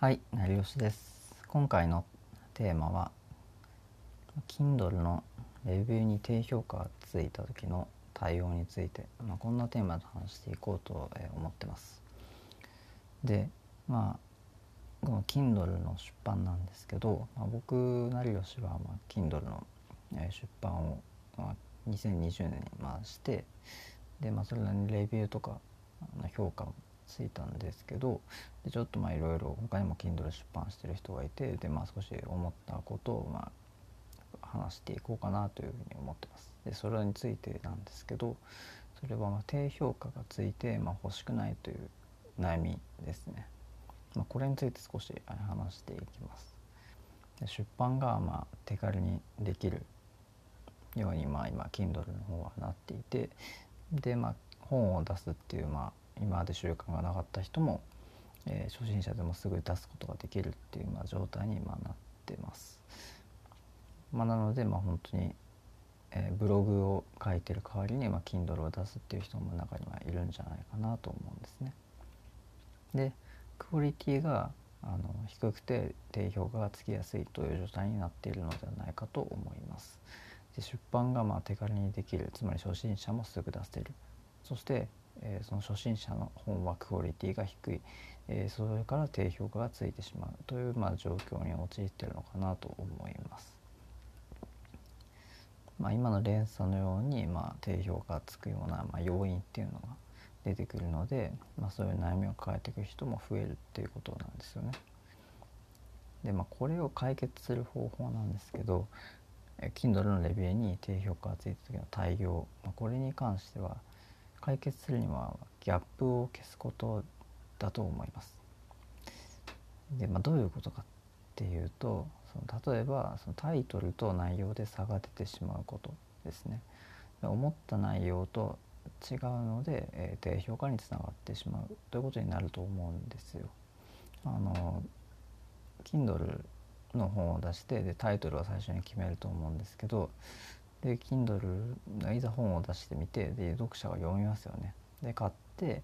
はい、成吉です。今回のテーマは Kindle のレビューに低評価がついた時の対応について、まあ、こんなテーマで話していこうと思ってます。で、まあこの Kindle の出版なんですけど、まあ、僕成吉はま Kindle の出版を、2020年にましてで、まあ、それなりにレビューとか評価もついたんですけどでちょっとまあいろいろ他にも Kindle 出版してる人がいてでまあ少し思ったことをまあ話していこうかなというふうに思ってます。でそれについてなんですけどそれはまあ低評価がついてまあ欲しくないという悩みですね。まあ、これについて少し話していきます。で出版がまあ手軽にできるようにまあ今 Kindle の方はなっていてでまあ本を出すっていうまあ今まで習慣がなかった人も、えー、初心者でもすぐ出すことができるっていう、まあ、状態に、まあ、なってます。まあ、なので、まあ、本当に、えー、ブログを書いてる代わりに、まあ、Kindle を出すっていう人も中にはいるんじゃないかなと思うんですね。でクオリティがあの低くて低評価がつきやすいという状態になっているのではないかと思います。で出版がまあ手軽にできるつまり初心者もすぐ出せるそしてえー、その初心者の本はクオリティが低い、えー、それから低評価がついてしまうという、まあ、状況に陥ってるのかなと思います。まあ、今の連鎖のように、まあ、低評価がつくような、まあ、要因っていうのが出てくるので、まあ、そういう悩みを抱えていく人も増えるっていうことなんですよね。でまあこれを解決する方法なんですけど Kindle のレビューに低評価がついた時の対応、まあ、これに関しては解決するにはギャップを消すことだと思います。で、まあ、どういうことかっていうとその例えばそのタイトルと内容で差が出てしまうことですね。思った内容と違うので、えー、低評価につながってしまうということになると思うんですよ。あの Kindle の本を出してでタイトルは最初に決めると思うんですけどで Kindle いざ本を出してみてで読者が読みますよね。で買って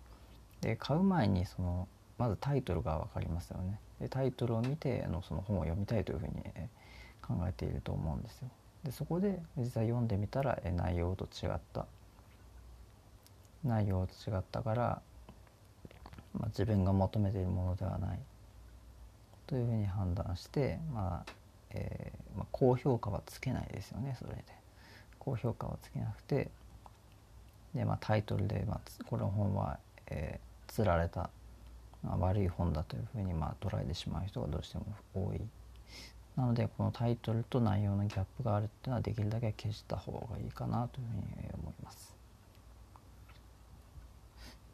で買う前にそのまずタイトルが分かりますよね。でタイトルを見てあのその本を読みたいというふうに、え考えていると思うんですよ。でそこで実際読んでみたら、え内容と違った内容と違ったから、まあ、自分が求めているものではないというふうに判断して、まあえーまあ、高評価はつけないですよねそれで。高評価をつけなくてで、まあ、タイトルで、まあ、この本は、えー、釣られた、まあ、悪い本だというふうに、まあ、捉えてしまう人がどうしても多い。なのでこのタイトルと内容のギャップがあるっていうのはできるだけ消した方がいいかなというふうに思います。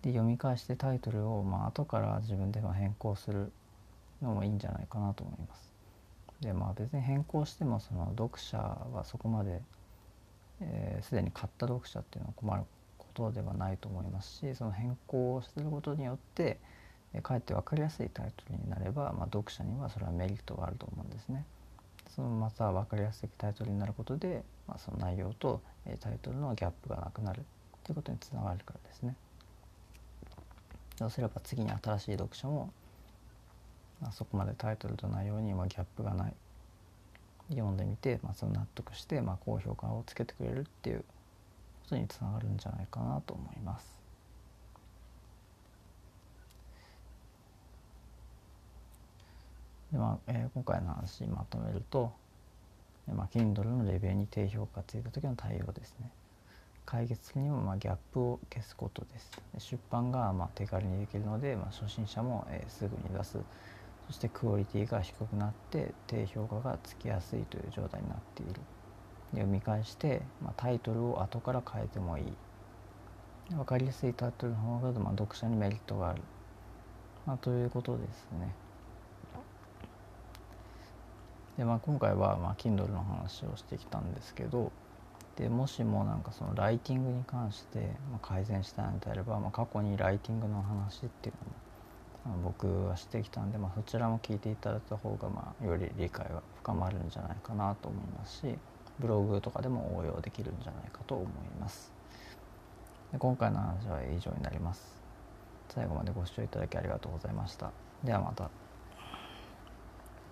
で読み返してタイトルをまあ後から自分で変更するのもいいんじゃないかなと思います。でまあ別に変更してもその読者はそこまで、えー、に買った読者っていうのは困ることではないと思いますしその変更をすることによって、えー、かえって分かりやすいタイトルになれば、まあ、読者にはそれはメリットがあると思うんですね。そのまた分かりやすいタイトルになることで、まあ、その内容と、えー、タイトルのギャップがなくなるということにつながるからですね。そうすれば次に新しい読者も、まあ、そこまでタイトルと内容にギャップがない読んでみて、まあ、その納得して、まあ、高評価をつけてくれるっていうことにつながるんじゃないかなと思います。でまあえー、今回の話まとめると、まあ、Kindle のレビューに低評価ついた時の対応ですね。解決するにもまあギャップを消すことです。出版がまあ手軽にできるので、まあ、初心者も、えー、すぐに出すそしてクオリティが低くなって低評価がつきやすいという状態になっている。読み返して、まあ、タイトルを後から変えてもいい。分かりやすいタイトルの方が、まあ、読者にメリットがある、まあ、ということですね。で、まあ、今回は、まあ、Kindle の話をしてきたんですけどでもしもなんかそのライティングに関して、まあ、改善したいのであれば、まあ、過去にライティングの話っていうのも僕はしてきたんで、まあ、そちらも聞いていただいた方が、まあ、より理解は深まるんじゃないかなと思いますしブログとかでも応用できるんじゃないかと思います。で今回の話は以上になります。最後までご視聴いただきありがとうございました。ではまた。